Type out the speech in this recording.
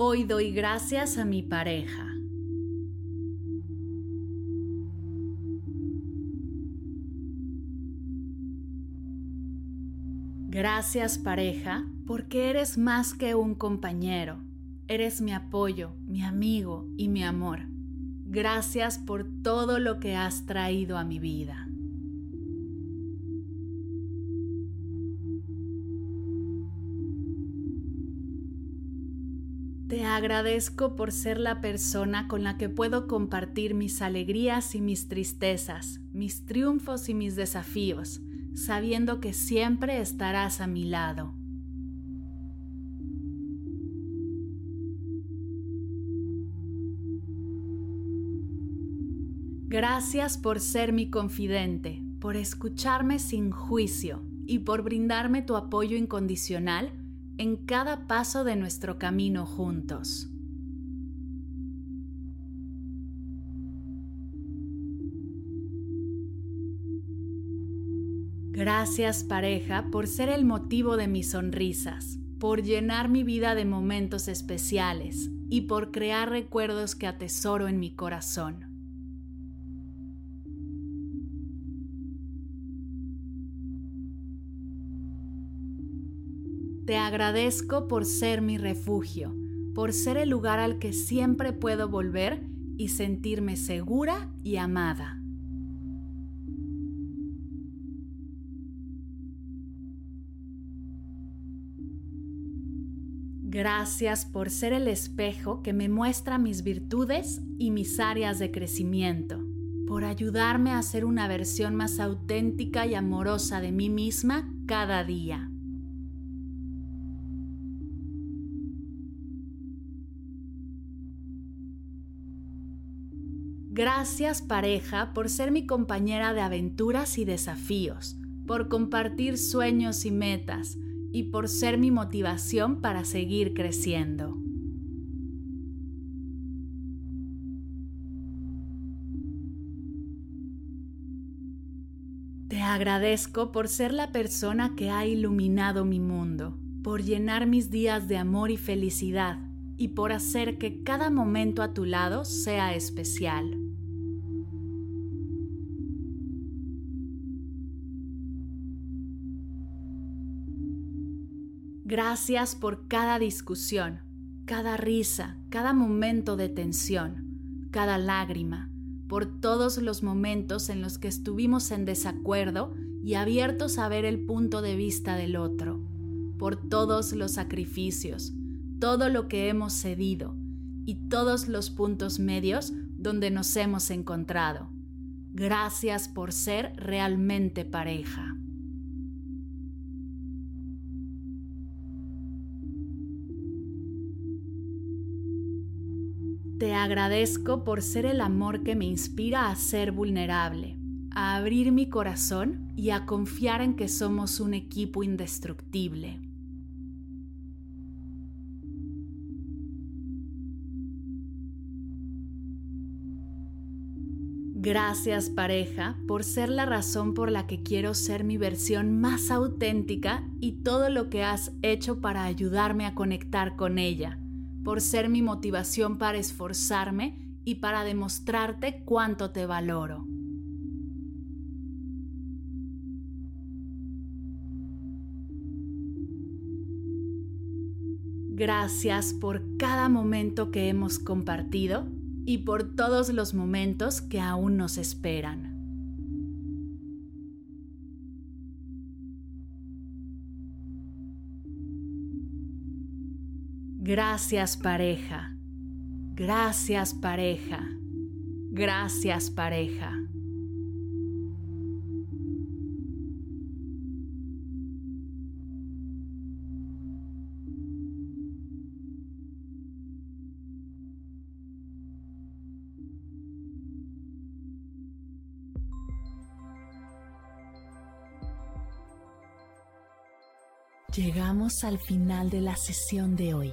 Hoy doy gracias a mi pareja. Gracias pareja, porque eres más que un compañero. Eres mi apoyo, mi amigo y mi amor. Gracias por todo lo que has traído a mi vida. Agradezco por ser la persona con la que puedo compartir mis alegrías y mis tristezas, mis triunfos y mis desafíos, sabiendo que siempre estarás a mi lado. Gracias por ser mi confidente, por escucharme sin juicio y por brindarme tu apoyo incondicional en cada paso de nuestro camino juntos. Gracias pareja por ser el motivo de mis sonrisas, por llenar mi vida de momentos especiales y por crear recuerdos que atesoro en mi corazón. Te agradezco por ser mi refugio, por ser el lugar al que siempre puedo volver y sentirme segura y amada. Gracias por ser el espejo que me muestra mis virtudes y mis áreas de crecimiento, por ayudarme a ser una versión más auténtica y amorosa de mí misma cada día. Gracias pareja por ser mi compañera de aventuras y desafíos, por compartir sueños y metas y por ser mi motivación para seguir creciendo. Te agradezco por ser la persona que ha iluminado mi mundo, por llenar mis días de amor y felicidad y por hacer que cada momento a tu lado sea especial. Gracias por cada discusión, cada risa, cada momento de tensión, cada lágrima, por todos los momentos en los que estuvimos en desacuerdo y abiertos a ver el punto de vista del otro, por todos los sacrificios, todo lo que hemos cedido y todos los puntos medios donde nos hemos encontrado. Gracias por ser realmente pareja. Te agradezco por ser el amor que me inspira a ser vulnerable, a abrir mi corazón y a confiar en que somos un equipo indestructible. Gracias pareja por ser la razón por la que quiero ser mi versión más auténtica y todo lo que has hecho para ayudarme a conectar con ella por ser mi motivación para esforzarme y para demostrarte cuánto te valoro. Gracias por cada momento que hemos compartido y por todos los momentos que aún nos esperan. Gracias pareja. Gracias pareja. Gracias pareja. Llegamos al final de la sesión de hoy